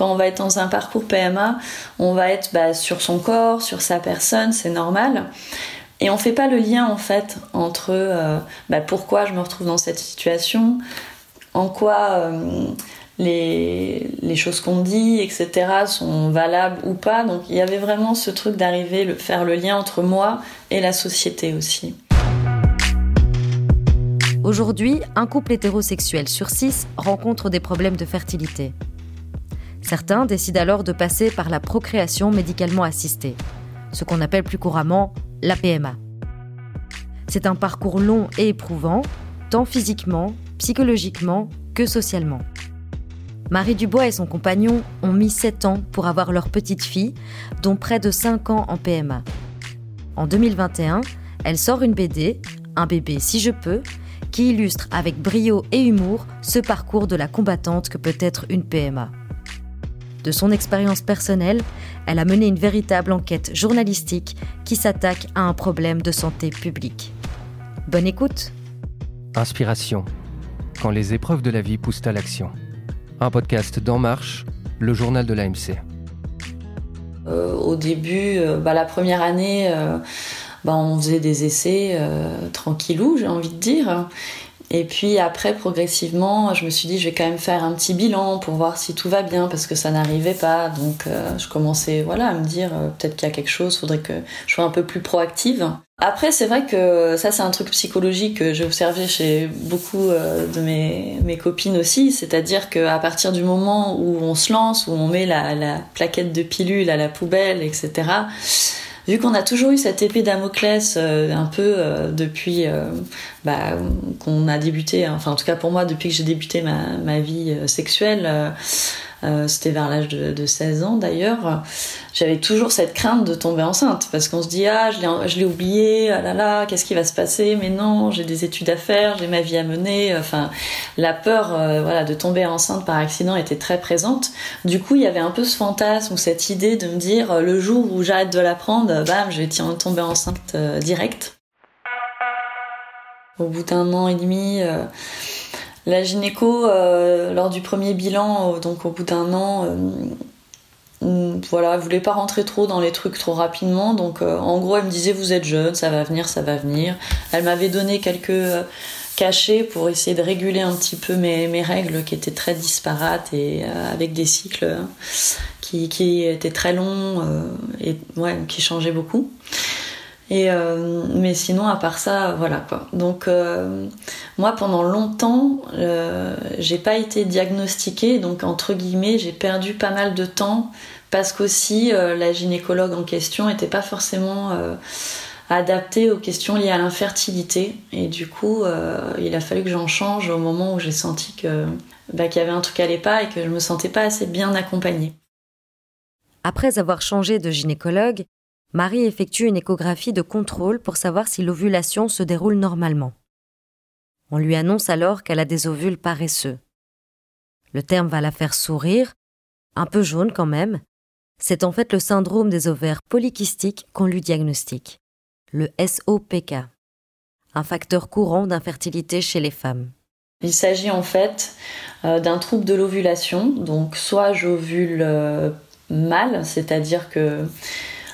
quand on va être dans un parcours PMA, on va être bah, sur son corps, sur sa personne, c'est normal. Et on fait pas le lien en fait entre euh, bah, pourquoi je me retrouve dans cette situation, en quoi euh, les, les, choses qu'on dit, etc., sont valables ou pas. Donc il y avait vraiment ce truc d'arriver à faire le lien entre moi et la société aussi. Aujourd'hui, un couple hétérosexuel sur six rencontre des problèmes de fertilité. Certains décident alors de passer par la procréation médicalement assistée, ce qu'on appelle plus couramment la PMA. C'est un parcours long et éprouvant, tant physiquement, psychologiquement que socialement. Marie Dubois et son compagnon ont mis 7 ans pour avoir leur petite fille, dont près de 5 ans en PMA. En 2021, elle sort une BD, Un bébé si je peux, qui illustre avec brio et humour ce parcours de la combattante que peut être une PMA. De son expérience personnelle, elle a mené une véritable enquête journalistique qui s'attaque à un problème de santé publique. Bonne écoute Inspiration. Quand les épreuves de la vie poussent à l'action. Un podcast d'En Marche, le journal de l'AMC. Euh, au début, euh, bah, la première année, euh, bah, on faisait des essais tranquillou, j'ai envie de dire. Et puis après, progressivement, je me suis dit, je vais quand même faire un petit bilan pour voir si tout va bien, parce que ça n'arrivait pas. Donc euh, je commençais voilà, à me dire, euh, peut-être qu'il y a quelque chose, faudrait que je sois un peu plus proactive. Après, c'est vrai que ça, c'est un truc psychologique que j'ai observé chez beaucoup euh, de mes, mes copines aussi. C'est-à-dire qu'à partir du moment où on se lance, où on met la, la plaquette de pilule à la poubelle, etc., vu qu'on a toujours eu cette épée Damoclès euh, un peu euh, depuis euh, bah, qu'on a débuté, enfin en tout cas pour moi depuis que j'ai débuté ma vie sexuelle, euh, c'était vers l'âge de, 16 ans d'ailleurs, j'avais toujours cette crainte de tomber enceinte parce qu'on se dit ah je l'ai oublié, ah là là, qu'est-ce qui va se passer? Mais non, j'ai des études à faire, j'ai ma vie à mener. Enfin, la peur euh, voilà de tomber enceinte par accident était très présente. Du coup, il y avait un peu ce fantasme ou cette idée de me dire euh, le jour où j'arrête de l'apprendre, bam, je vais tomber enceinte direct. Au bout d'un an et demi la gynéco, euh, lors du premier bilan, euh, donc au bout d'un an, euh, voilà, elle voulait pas rentrer trop dans les trucs trop rapidement. Donc en gros, elle me disait vous êtes jeune, ça va venir, ça va venir. Elle m'avait donné quelques cachets pour essayer de réguler un petit peu mes, règles qui étaient très disparates et avec des cycles qui, qui étaient très longs et qui changeaient beaucoup. Euh, mais sinon, à part ça, voilà quoi. Donc euh, moi, pendant longtemps, euh, j'ai pas été diagnostiquée, donc entre guillemets, j'ai perdu pas mal de temps parce qu'aussi la gynécologue en question était pas forcément adaptée aux questions liées à l'infertilité. Et du coup, il a fallu que j'en change au moment où j'ai senti que bah, qu'il y avait un truc qui allait pas et que je me sentais pas assez bien accompagnée. Après avoir changé de gynécologue, Marie effectue une échographie de contrôle pour savoir si l'ovulation se déroule normalement. On lui annonce alors qu'elle a des ovules paresseux. Le terme va la faire sourire, un peu jaune quand même. C'est en fait le syndrome des ovaires polykystiques qu'on lui diagnostique, le SOPK, un facteur courant d'infertilité chez les femmes. Il s'agit en fait euh, d'un trouble de l'ovulation, donc soit j'ovule euh, mal, c'est-à-dire que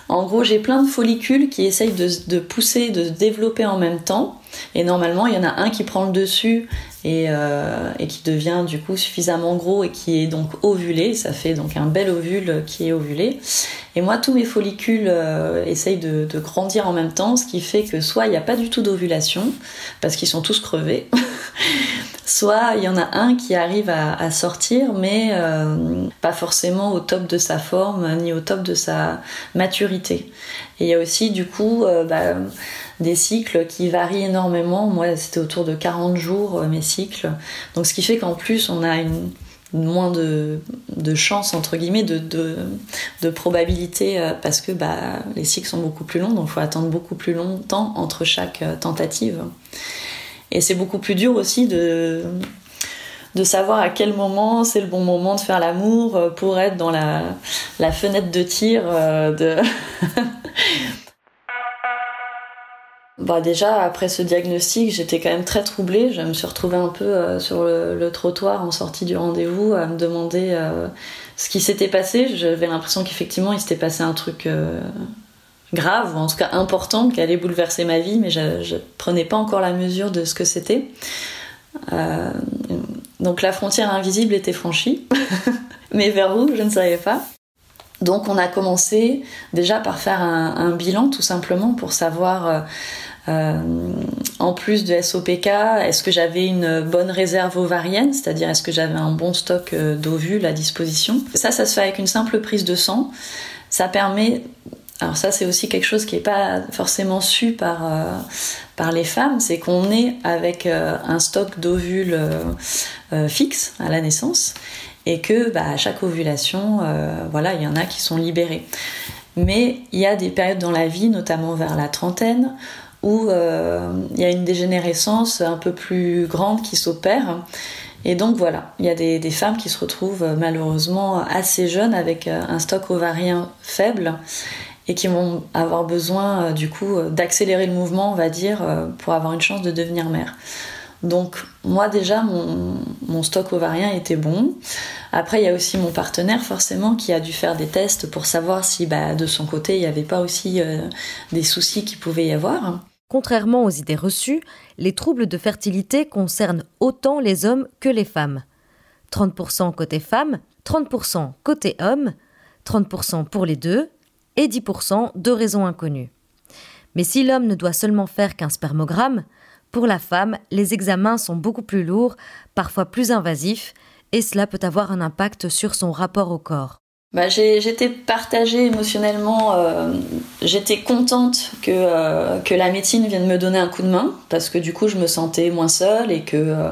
en gros, j'ai plein de follicules qui essayent de, pousser, de se développer en même temps. Et normalement, il y en a un qui prend le dessus et, euh, qui devient du coup suffisamment gros et qui est donc ovulé. Ça fait donc un bel ovule qui est ovulé. Et moi, tous mes follicules euh, essayent de, grandir en même temps, ce qui fait que soit il n'y a pas du tout d'ovulation, parce qu'ils sont tous crevés, soit il y en a un qui arrive à, sortir, mais euh, pas forcément au top de sa forme ni au top de sa maturité. Et il y a aussi du coup euh, bah, des cycles qui varient énormément. Moi, c'était autour de 40 jours euh, mes cycles. Donc ce qui fait qu'en plus, on a moins de, chance entre guillemets de, de, probabilité parce que bah, les cycles sont beaucoup plus longs donc il faut attendre beaucoup plus longtemps entre chaque tentative et c'est beaucoup plus dur aussi de, de savoir à quel moment c'est le bon moment de faire l'amour euh, pour être dans la, la fenêtre de tir euh, de. bah déjà, après ce diagnostic, j'étais quand même très troublée. Je me suis retrouvée un peu sur le, trottoir en sortie du rendez-vous à me demander ce qui s'était passé. J'avais l'impression qu'effectivement, il s'était passé un truc grave, ou en tout cas important, qui allait bouleverser ma vie, mais je ne prenais pas encore la mesure de ce que c'était. Euh, donc la frontière invisible était franchie, mais vers où, je ne savais pas. Donc on a commencé déjà par faire un, bilan tout simplement pour savoir, euh, euh, en plus de SOPK, est-ce que j'avais une bonne réserve ovarienne, c'est-à-dire est-ce que j'avais un bon stock d'ovules à disposition. Ça, ça se fait avec une simple prise de sang. Ça permet alors ça, c'est aussi quelque chose qui n'est pas forcément su par, euh, par les femmes, c'est qu'on est avec euh, un stock d'ovules euh, fixe à la naissance et que bah, à chaque ovulation, voilà, il y en a qui sont libérés. Mais il y a des périodes dans la vie, notamment vers la trentaine, où il y a une dégénérescence un peu plus grande qui s'opère. Et donc voilà, il y a des, femmes qui se retrouvent malheureusement assez jeunes avec un stock ovarien faible et qui vont avoir besoin euh, du coup euh, d'accélérer le mouvement, on va dire, euh, pour avoir une chance de devenir mère. Donc moi déjà mon, stock ovarien était bon. Après il y a aussi mon partenaire forcément qui a dû faire des tests pour savoir si bah, de son côté il n'y avait pas aussi des soucis qui pouvaient y avoir. Contrairement aux idées reçues, les troubles de fertilité concernent autant les hommes que les femmes. 30% côté femmes, 30% côté hommes, 30% pour les deux, et 10% de raisons inconnues. Mais si l'homme ne doit seulement faire qu'un spermogramme, pour la femme, les examens sont beaucoup plus lourds, parfois plus invasifs, et cela peut avoir un impact sur son rapport au corps. Bah, j'étais partagée émotionnellement. Euh, j'étais contente que, euh, que la médecine vienne me donner un coup de main, parce que du coup, je me sentais moins seule et que. Euh,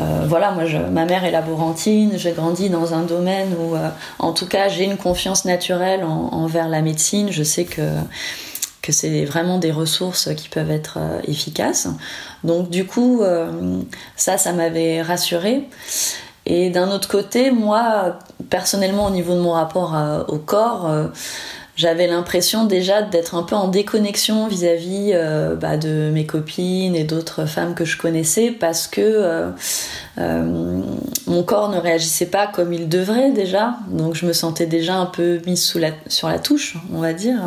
euh, voilà, moi, ma mère est laborantine, j'ai grandi dans un domaine où, euh, en tout cas, j'ai une confiance naturelle envers la médecine. Je sais que que c'est vraiment des ressources qui peuvent être euh, efficaces. Donc du coup, ça, ça m'avait rassurée. Et d'un autre côté, moi, personnellement, au niveau de mon rapport au corps, j'avais l'impression déjà d'être un peu en déconnexion vis-à-vis euh, bah, de mes copines et d'autres femmes que je connaissais parce que euh, euh, mon corps ne réagissait pas comme il devrait déjà. Donc je me sentais déjà un peu mise sur la touche, on va dire.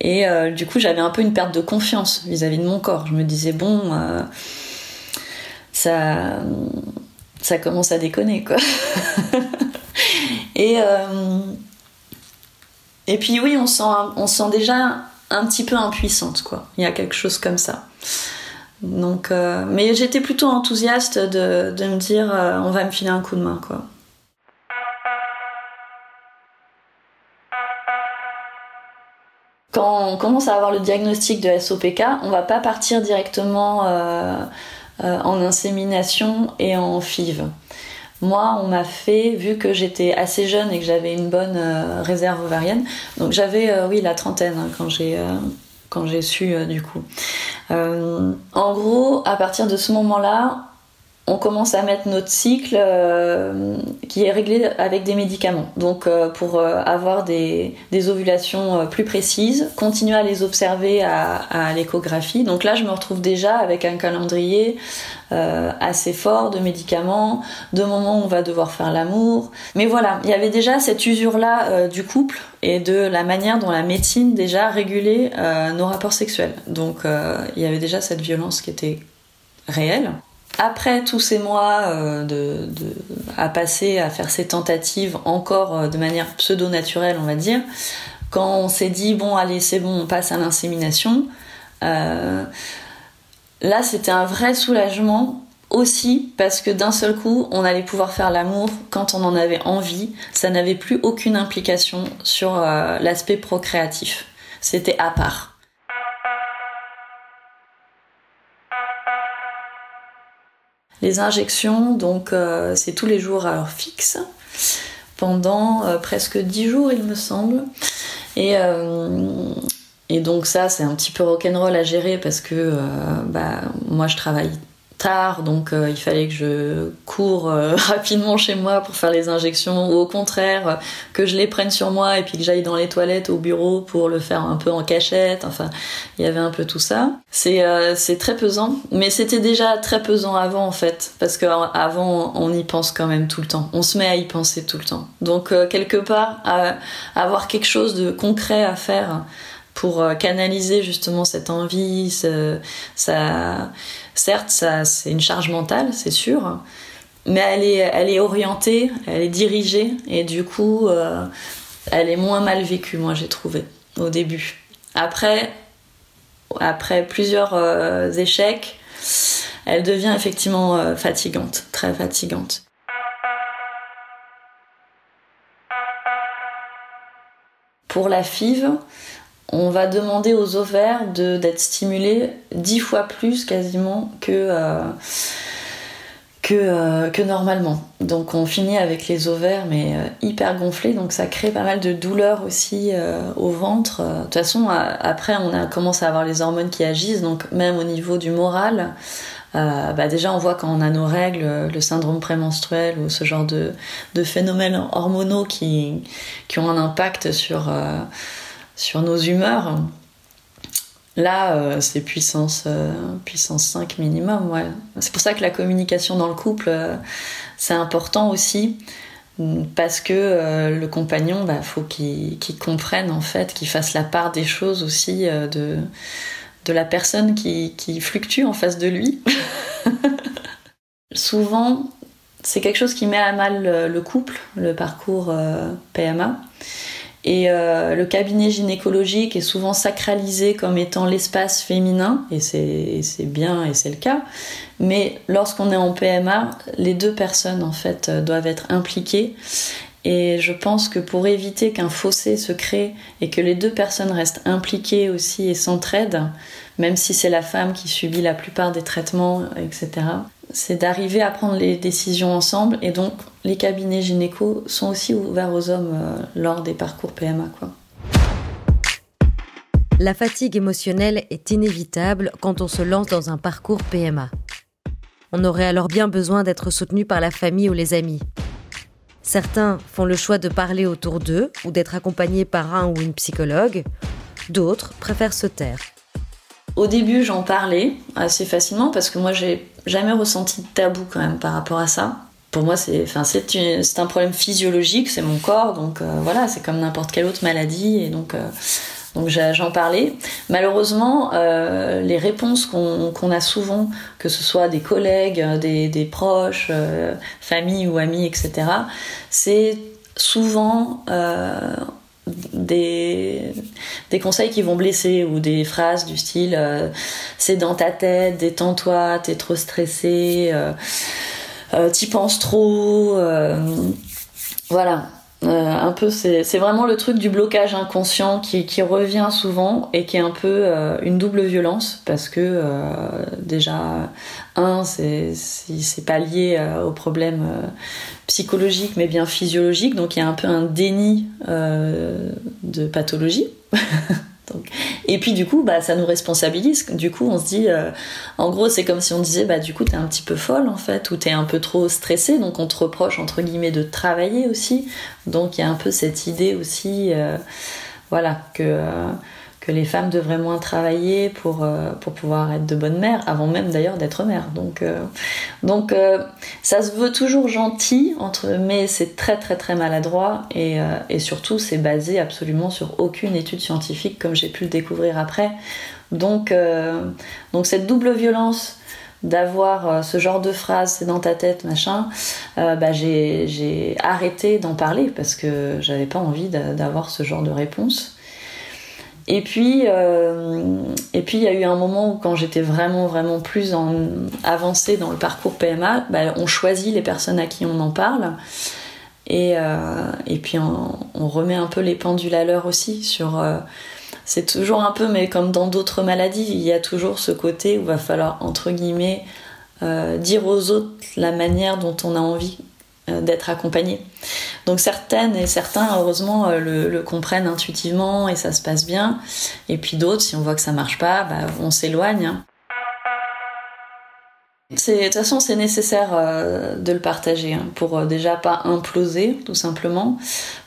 Et du coup, j'avais un peu une perte de confiance vis-à-vis de mon corps. Je me disais, bon, ça, ça commence à déconner, quoi. et et puis oui, on sent, sent déjà un petit peu impuissante, quoi. Il y a quelque chose comme ça. Donc, euh, mais j'étais plutôt enthousiaste de, me dire, euh, on va me filer un coup de main, quoi. Quand on commence à avoir le diagnostic de SOPK, on va pas partir directement euh, en insémination et en FIV. Moi, on m'a fait, vu que j'étais assez jeune et que j'avais une bonne euh, réserve ovarienne, donc j'avais, euh, oui, la trentaine hein, quand j'ai euh, quand j'ai su du coup. en gros, à partir de ce moment-là, on commence à mettre notre cycle qui est réglé avec des médicaments. Donc pour avoir des, ovulations plus précises, continuer à les observer à, l'échographie. Donc là, je me retrouve déjà avec un calendrier assez fort de médicaments, de moments où on va devoir faire l'amour. Mais voilà, il y avait déjà cette usure-là du couple et de la manière dont la médecine déjà régulait nos rapports sexuels. Donc il y avait déjà cette violence qui était réelle après tous ces mois euh, à passer à faire ces tentatives encore euh, de manière pseudo-naturelle, on va dire, quand on s'est dit bon allez c'est bon on passe à l'insémination, euh, là c'était un vrai soulagement aussi parce que d'un seul coup on allait pouvoir faire l'amour quand on en avait envie, ça n'avait plus aucune implication sur l'aspect procréatif, c'était à part. Les injections, donc euh, c'est tous les jours à heure fixe, pendant euh, presque 10 jours il me semble. Et, euh, et donc ça c'est un petit peu rock'n'roll à gérer parce que bah, moi je travaille tard, donc euh, il fallait que je cours euh, rapidement chez moi pour faire les injections, ou au contraire que je les prenne sur moi et puis que j'aille dans les toilettes au bureau pour le faire un peu en cachette. Enfin, il y avait un peu tout ça. C'est euh, c'est très pesant, mais c'était déjà très pesant avant en fait, parce qu'avant on y pense quand même tout le temps. On se met à y penser tout le temps. Donc quelque part, avoir quelque chose de concret à faire pour canaliser justement cette envie, ça Certes, ça, c'est une charge mentale, c'est sûr, mais elle est, elle est orientée, elle est dirigée, et du coup, euh, elle est moins mal vécue, moi, j'ai trouvé, au début. Après, après plusieurs euh, échecs, elle devient effectivement euh, fatigante, très fatigante. Pour la FIV, on va demander aux ovaires d'être stimulés dix fois plus quasiment que, euh, euh, que, normalement. Donc on finit avec les ovaires mais euh, hyper gonflés, donc ça crée pas mal de douleurs aussi au ventre. De toute façon, après on a commencé à avoir les hormones qui agissent, donc même au niveau du moral, bah déjà on voit quand on a nos règles, le syndrome prémenstruel ou ce genre de, phénomènes hormonaux qui ont un impact sur sur nos humeurs. Là, euh, c'est puissance, euh, puissance 5 minimum, ouais. C'est pour ça que la communication dans le couple, euh, c'est important aussi, parce que le compagnon, bah, faut qu'il comprenne, en fait, qu'il fasse la part des choses aussi de, la personne qui fluctue en face de lui. Souvent, c'est quelque chose qui met à mal le couple, le parcours PMA. Et euh, le cabinet gynécologique est souvent sacralisé comme étant l'espace féminin, et c'est bien et c'est le cas. Mais lorsqu'on est en PMA, les deux personnes en fait euh, doivent être impliquées. Et je pense que pour éviter qu'un fossé se crée et que les deux personnes restent impliquées aussi et s'entraident, même si c'est la femme qui subit la plupart des traitements, etc., c'est d'arriver à prendre les décisions ensemble. Et donc, les cabinets gynéco sont aussi ouverts aux hommes euh, lors des parcours PMA. Quoi. La fatigue émotionnelle est inévitable quand on se lance dans un parcours PMA. On aurait alors bien besoin d'être soutenu par la famille ou les amis. Certains font le choix de parler autour d'eux ou d'être accompagnés par un ou une psychologue. D'autres préfèrent se taire. Au début, j'en parlais assez facilement parce que moi, j'ai jamais ressenti de tabou quand même par rapport à ça. Pour moi, c'est enfin, c'est un problème physiologique, c'est mon corps, donc euh, voilà, c'est comme n'importe quelle autre maladie, et donc. Euh, donc j'en parlais. Malheureusement, euh, les réponses qu'on a souvent, que ce soit des collègues, des, des proches, famille ou amis, etc., c'est souvent des, des conseils qui vont blesser ou des phrases du style euh, c'est dans ta tête, détends-toi, t'es trop stressé, euh, euh, t'y penses trop. voilà. un peu, c'est vraiment le truc du blocage inconscient qui, qui, revient souvent et qui est un peu une double violence parce que déjà, un, c'est pas lié au problème psychologique mais bien physiologique, donc il y a un peu un déni euh, de pathologie. et puis du coup, bah, ça nous responsabilise. Du coup, on se dit, euh, en gros, c'est comme si on disait, bah, du coup, t'es un petit peu folle en fait, ou t'es un peu trop stressée, donc on te reproche entre guillemets de travailler aussi. Donc il y a un peu cette idée aussi, euh, voilà, que les femmes devraient moins travailler pour, euh, pouvoir être de bonnes mères, avant même d'ailleurs d'être mère. Donc, euh, euh, ça se veut toujours gentil, entre, mais c'est très très très maladroit et, surtout c'est basé absolument sur aucune étude scientifique comme j'ai pu le découvrir après. Donc, donc cette double violence d'avoir ce genre de phrase c'est dans ta tête machin bah j'ai arrêté d'en parler parce que j'avais pas envie d'avoir ce genre de réponse et puis, euh, et puis il y a eu un moment où quand j'étais vraiment vraiment plus avancée dans le parcours PMA, bah, on choisit les personnes à qui on en parle. Et, euh, et puis on, remet un peu les pendules à l'heure aussi sur. Euh, c'est toujours un peu, mais comme dans d'autres maladies, il y a toujours ce côté où va falloir entre guillemets dire aux autres la manière dont on a envie d'être accompagné. Donc certaines et certains, heureusement, euh, le, comprennent intuitivement et ça se passe bien. Et puis d'autres, si on voit que ça marche pas, bah, on s'éloigne. De toute façon, c'est nécessaire euh, de le partager hein, pour euh, déjà pas imploser, tout simplement,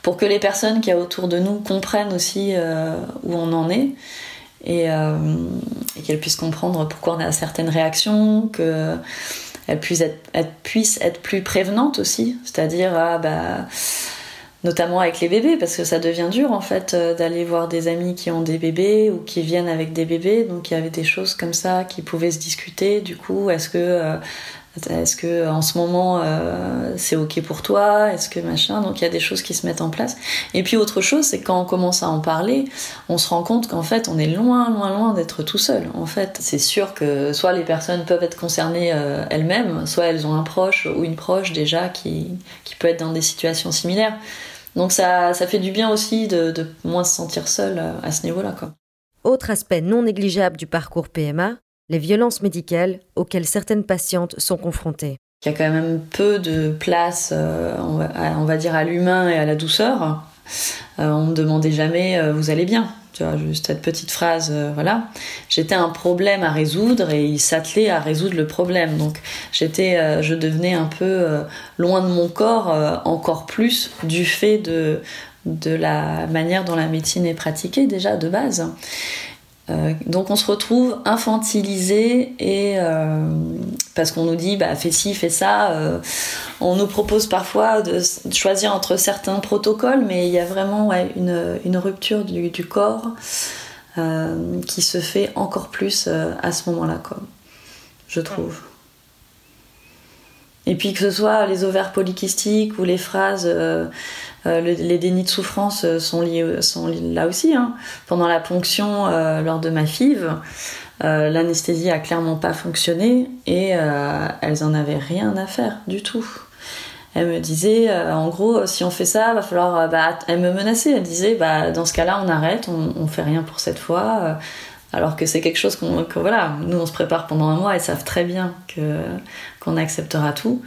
pour que les personnes qui y a autour de nous comprennent aussi euh, où on en est et, qu'elles puissent comprendre pourquoi on a certaines réactions, qu'elles puissent être, plus prévenantes aussi, c'est-à-dire ah bah notamment avec les bébés, parce que ça devient dur en fait euh, d'aller voir des amis qui ont des bébés ou qui viennent avec des bébés. Donc il y avait des choses comme ça qui pouvaient se discuter. Du coup, est-ce que euh, est-ce que en ce moment euh, c'est ok pour toi? Est-ce que machin? Donc il y a des choses qui se mettent en place. Et puis autre chose, c'est quand on commence à en parler, on se rend compte qu'en fait on est loin, loin, loin d'être tout seul. En fait, c'est sûr que soit les personnes peuvent être concernées elles-mêmes, soit elles ont un proche ou une proche déjà qui qui peut être dans des situations similaires. Donc ça, ça fait du bien aussi de, de moins se sentir seul euh, à ce niveau-là. Autre aspect non négligeable du parcours PMA, les violences médicales auxquelles certaines patientes sont confrontées. Il y a quand même peu de place, euh, on, va, dire, à l'humain et à la douceur. Euh, on ne demandait jamais vous allez bien? Tu vois, juste cette petite phrase, euh, voilà. J'étais un problème à résoudre et il s'attelait à résoudre le problème. Donc j'étais, euh, je devenais un peu euh, loin de mon corps, encore plus du fait de la manière dont la médecine est pratiquée déjà de base. Euh, donc on se retrouve infantilisé et euh, parce qu'on nous dit bah fais ci fais ça. Euh, on nous propose parfois de, choisir entre certains protocoles mais il y a vraiment une, rupture du, du corps qui se fait encore plus à ce moment là quoi je trouve et puis que ce soit les ovaires polykystiques ou les phrases euh, les dénis de souffrance euh, sont, liés, sont là aussi. Hein. Pendant la ponction euh, lors de ma FIV, l'anesthésie a clairement pas fonctionné et elles en avaient rien à faire du tout. Elle me disait, en gros, si on fait ça, va falloir. Bah, elle me menaçait. Elle disait, bah, dans ce cas-là, on arrête, on, on fait rien pour cette fois. Alors que c'est quelque chose qu'on, que voilà, nous on se prépare pendant un mois. Elles savent très bien que qu'on acceptera tout.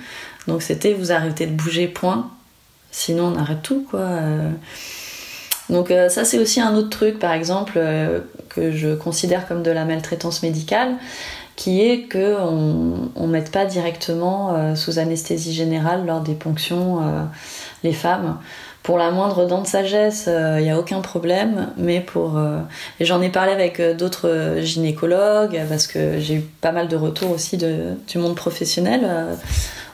Donc c'était, vous arrêtez de bouger, point. Sinon, on arrête tout, quoi. Euh. Donc euh, ça, c'est aussi un autre truc, par exemple, euh, que je considère comme de la maltraitance médicale, qui est qu'on ne mette pas directement sous anesthésie générale lors des ponctions les femmes. Pour la moindre dent de sagesse, il n'y a aucun problème, mais pour... et j'en ai parlé avec d'autres gynécologues, parce que j'ai eu pas mal de retours aussi du monde professionnel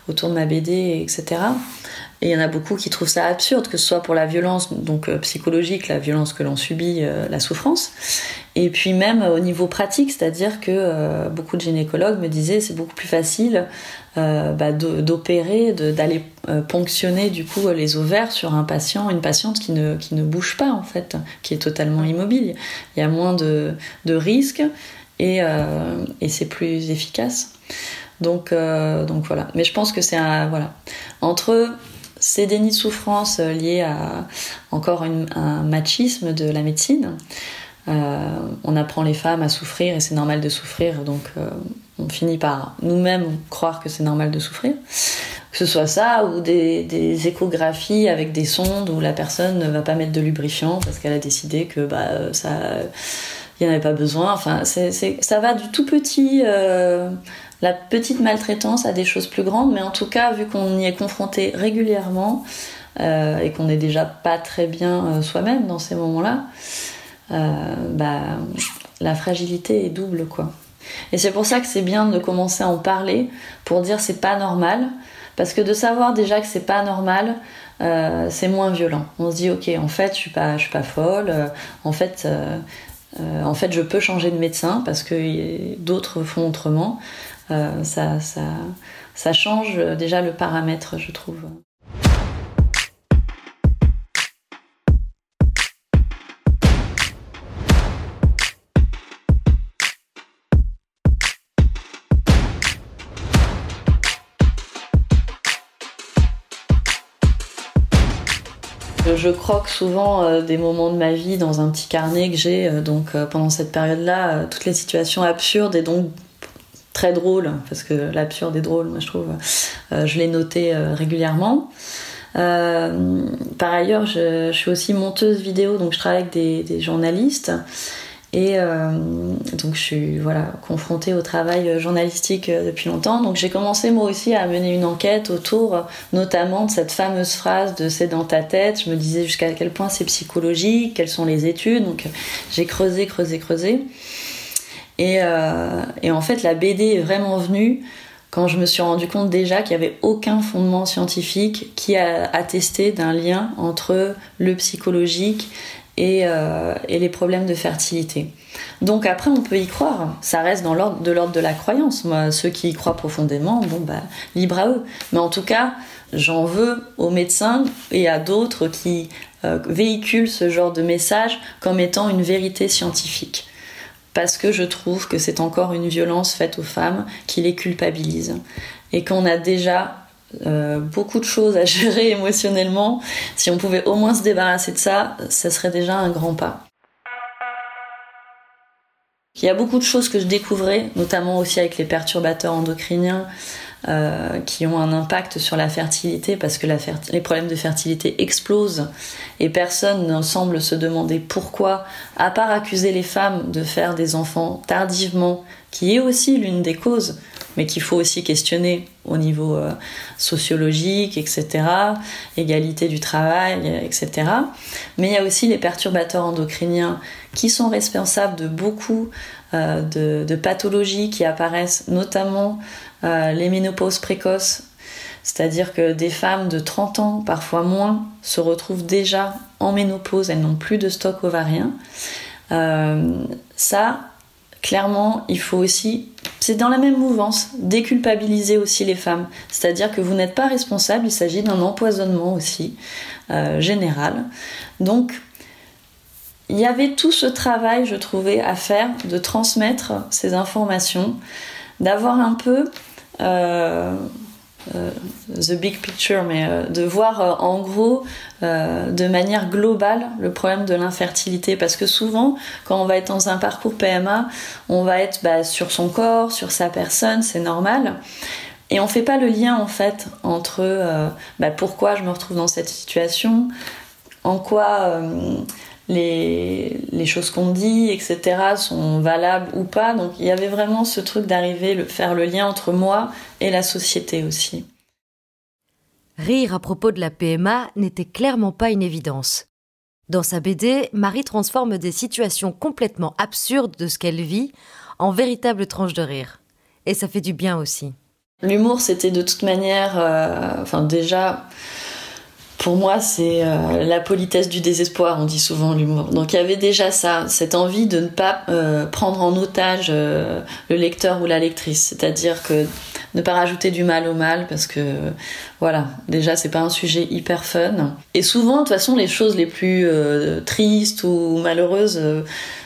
autour de ma BD, etc. Et il y en a beaucoup qui trouvent ça absurde, que ce soit pour la violence donc euh, psychologique, la violence que l'on subit, euh, la souffrance, et puis même au niveau pratique, c'est-à-dire que euh, beaucoup de gynécologues me disaient c'est beaucoup plus facile bah, d'opérer, d'aller ponctionner du coup les ovaires sur un patient, une patiente qui ne, qui ne bouge pas en fait, qui est totalement immobile. Il y a moins de, de risques et, et c'est plus efficace. Donc, donc voilà. Mais je pense que c'est un. Voilà. Entre ces dénis de souffrance euh, liés à encore un machisme de la médecine. Euh, on apprend les femmes à souffrir et c'est normal de souffrir, donc euh, on finit par nous-mêmes croire que c'est normal de souffrir. Que ce soit ça ou des, échographies avec des sondes où la personne ne va pas mettre de lubrifiant parce qu'elle a décidé que bah, ça n'y en avait pas besoin. Enfin, ça va du tout petit la petite maltraitance à des choses plus grandes, mais en tout cas, vu qu'on y est confronté régulièrement euh, et qu'on n'est déjà pas très bien euh, soi-même dans ces moments-là, euh, bah, la fragilité est double, quoi. Et c'est pour ça que c'est bien de commencer à en parler pour dire c'est pas normal, parce que de savoir déjà que c'est pas normal, c'est moins violent. On se dit ok, en fait, je suis pas, je suis pas folle. en fait. en fait, je peux changer de médecin parce que d'autres font autrement. Euh, ça, ça, ça change déjà le paramètre, je trouve. Je croque souvent euh, des moments de ma vie dans un petit carnet que j'ai. Euh, donc pendant cette période-là, toutes les situations absurdes et donc très drôle, parce que l'absurde est drôle, moi je trouve. Euh, je l'ai noté euh, régulièrement. Euh, par ailleurs, je, suis aussi monteuse vidéo, donc je travaille avec des, journalistes. Et euh, donc je suis voilà, confrontée au travail journalistique euh, depuis longtemps. Donc j'ai commencé moi aussi à mener une enquête autour notamment de cette fameuse phrase de c'est dans ta tête. Je me disais jusqu'à quel point c'est psychologique, quelles sont les études. Donc j'ai creusé, creusé, creusé. Et, euh, en fait la BD est vraiment venue quand je me suis rendu compte déjà qu'il n'y avait aucun fondement scientifique qui a attesté d'un lien entre le psychologique euh, et, les problèmes de fertilité. Donc après, on peut y croire. Ça reste dans l'ordre de l'ordre de la croyance. Moi, ceux qui y croient profondément, bon bah libre à eux. Mais en tout cas, j'en veux aux médecins et à d'autres qui euh, véhiculent ce genre de message comme étant une vérité scientifique. Parce que je trouve que c'est encore une violence faite aux femmes qui les culpabilise. Et qu'on a déjà euh, beaucoup de choses à gérer émotionnellement. Si on pouvait au moins se débarrasser de ça, ça serait déjà un grand pas. Il y a beaucoup de choses que je découvrais, notamment aussi avec les perturbateurs endocriniens, euh, qui ont un impact sur la fertilité parce que les problèmes de fertilité explosent et personne ne semble se demander pourquoi, à part accuser les femmes de faire des enfants tardivement, qui est aussi l'une des causes, mais qu'il faut aussi questionner au niveau euh, sociologique, etc., égalité du travail, etc. Mais il y a aussi les perturbateurs endocriniens qui sont responsables de beaucoup euh, de, pathologies qui apparaissent, notamment euh, les ménopauses précoces. C'est-à-dire que des femmes de 30 ans, parfois moins, se retrouvent déjà en ménopause, elles n'ont plus de stock ovarien. ça, clairement, il faut aussi, c'est dans la même mouvance, déculpabiliser aussi les femmes. C'est-à-dire que vous n'êtes pas responsable, il s'agit d'un empoisonnement aussi euh, général. Donc, il y avait tout ce travail, je trouvais, à faire de transmettre ces informations, d'avoir un peu euh, the big picture, mais euh, de voir euh, en gros de manière globale le problème de l'infertilité. Parce que souvent, quand on va être dans un parcours PMA, on va être bah, sur son corps, sur sa personne, c'est normal. Et on fait pas le lien en fait entre bah, pourquoi je me retrouve dans cette situation, en quoi les, les, choses qu'on dit, etc., sont valables ou pas. Donc il y avait vraiment ce truc d'arriver, faire le lien entre moi et la société aussi. Rire à propos de la PMA n'était clairement pas une évidence. Dans sa BD, Marie transforme des situations complètement absurdes de ce qu'elle vit en véritables tranches de rire. Et ça fait du bien aussi. L'humour, c'était de toute manière, euh, enfin déjà, pour moi, c'est euh, la politesse du désespoir, on dit souvent l'humour. Donc il y avait déjà ça, cette envie de ne pas euh, prendre en otage euh, le lecteur ou la lectrice, c'est-à-dire que ne pas rajouter du mal au mal, parce que voilà, déjà c'est pas un sujet hyper fun. Et souvent, de toute façon, les choses les plus tristes ou malheureuses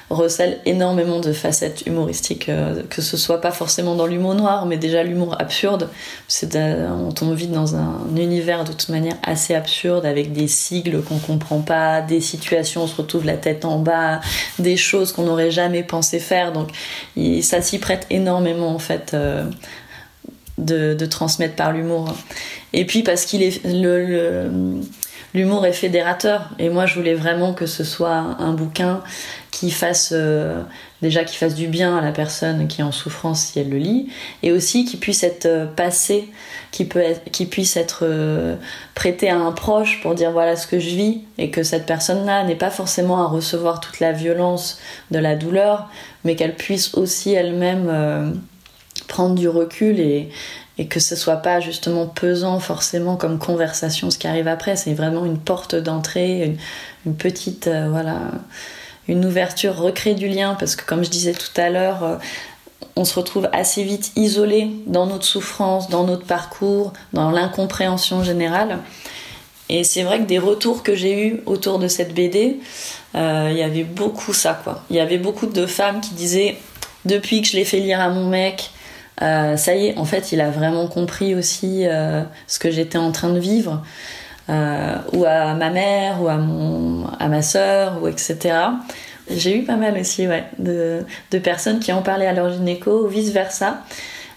recèle énormément de facettes humoristiques, euh, que ce soit pas forcément dans l'humour noir, mais déjà l'humour absurde. C'est on tombe vite dans un univers de toute manière assez absurde, avec des sigles qu'on comprend pas, des situations où on se retrouve la tête en bas, des choses qu'on n'aurait jamais pensé faire. Donc ça s'y prête énormément en fait. Euh, de, de, transmettre par l'humour. Et puis parce qu'il est le, l'humour est fédérateur et moi je voulais vraiment que ce soit un bouquin qui fasse euh, déjà qui fasse du bien à la personne qui est en souffrance si elle le lit et aussi qui puisse être euh, passé qui puisse être euh, prêté à un proche pour dire voilà ce que je vis et que cette personne là n'ait pas forcément à recevoir toute la violence de la douleur mais qu'elle puisse aussi elle-même prendre du recul et, et que ce soit pas justement pesant forcément comme conversation ce qui arrive après. C'est vraiment une porte d'entrée une, petite voilà une ouverture recrée du lien parce que comme je disais tout à l'heure, euh, on se retrouve assez vite isolé dans notre souffrance, dans notre parcours, dans l'incompréhension générale. Et c'est vrai que des retours que j'ai eus autour de cette BD, euh, il y avait beaucoup ça quoi. Il y avait beaucoup de femmes qui disaient depuis que je l'ai fait lire à mon mec, euh, ça y est, en fait, il a vraiment compris aussi ce que j'étais en train de vivre. Euh, ou à ma mère, ou à, mon, à ma sœur, ou etc. J'ai eu pas mal aussi ouais, de, personnes qui ont parlé à leur gynéco ou vice versa.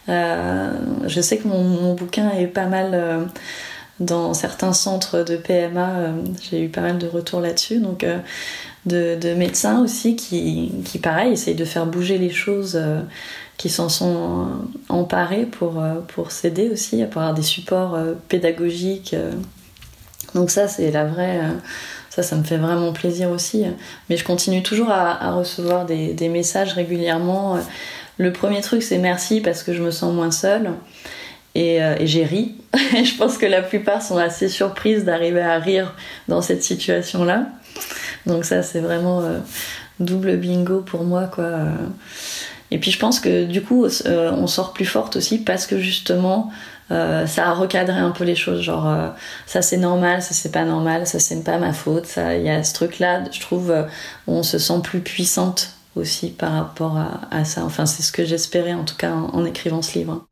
Euh, je sais que mon, bouquin est pas mal euh, dans certains centres de PMA, j'ai eu pas mal de retours là-dessus. Donc, de, médecins aussi qui, pareil, essayent de faire bouger les choses, qui s'en sont emparés pour, pour s'aider aussi, à avoir des supports pédagogiques. Donc ça, c'est la vraie ça, ça me fait vraiment plaisir aussi. Mais je continue toujours à, recevoir des, messages régulièrement. Le premier truc, c'est merci parce que je me sens moins seule. Et, euh, j'ai ri. je pense que la plupart sont assez surprises d'arriver à rire dans cette situation-là. Donc ça, c'est vraiment euh, double bingo pour moi, quoi. Et puis je pense que du coup, euh, on sort plus forte aussi parce que justement, euh, ça a recadré un peu les choses. Genre, euh, ça c'est normal, ça c'est pas normal, ça c'est pas ma faute. Il y a ce truc-là, je trouve, euh, on se sent plus puissante aussi par rapport à, ça. Enfin, c'est ce que j'espérais en tout cas en, écrivant ce livre.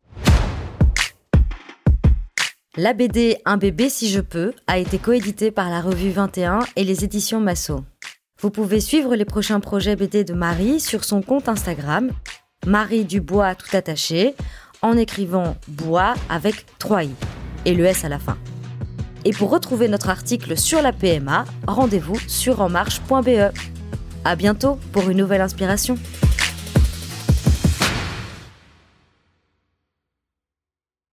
La BD Un bébé si je peux a été coéditée par la revue 21 et les éditions Massot. Vous pouvez suivre les prochains projets BD de Marie sur son compte Instagram, Marie Dubois tout attaché, en écrivant bois avec 3 i et le s à la fin. Et pour retrouver notre article sur la PMA, rendez-vous sur enmarche.be. À bientôt pour une nouvelle inspiration.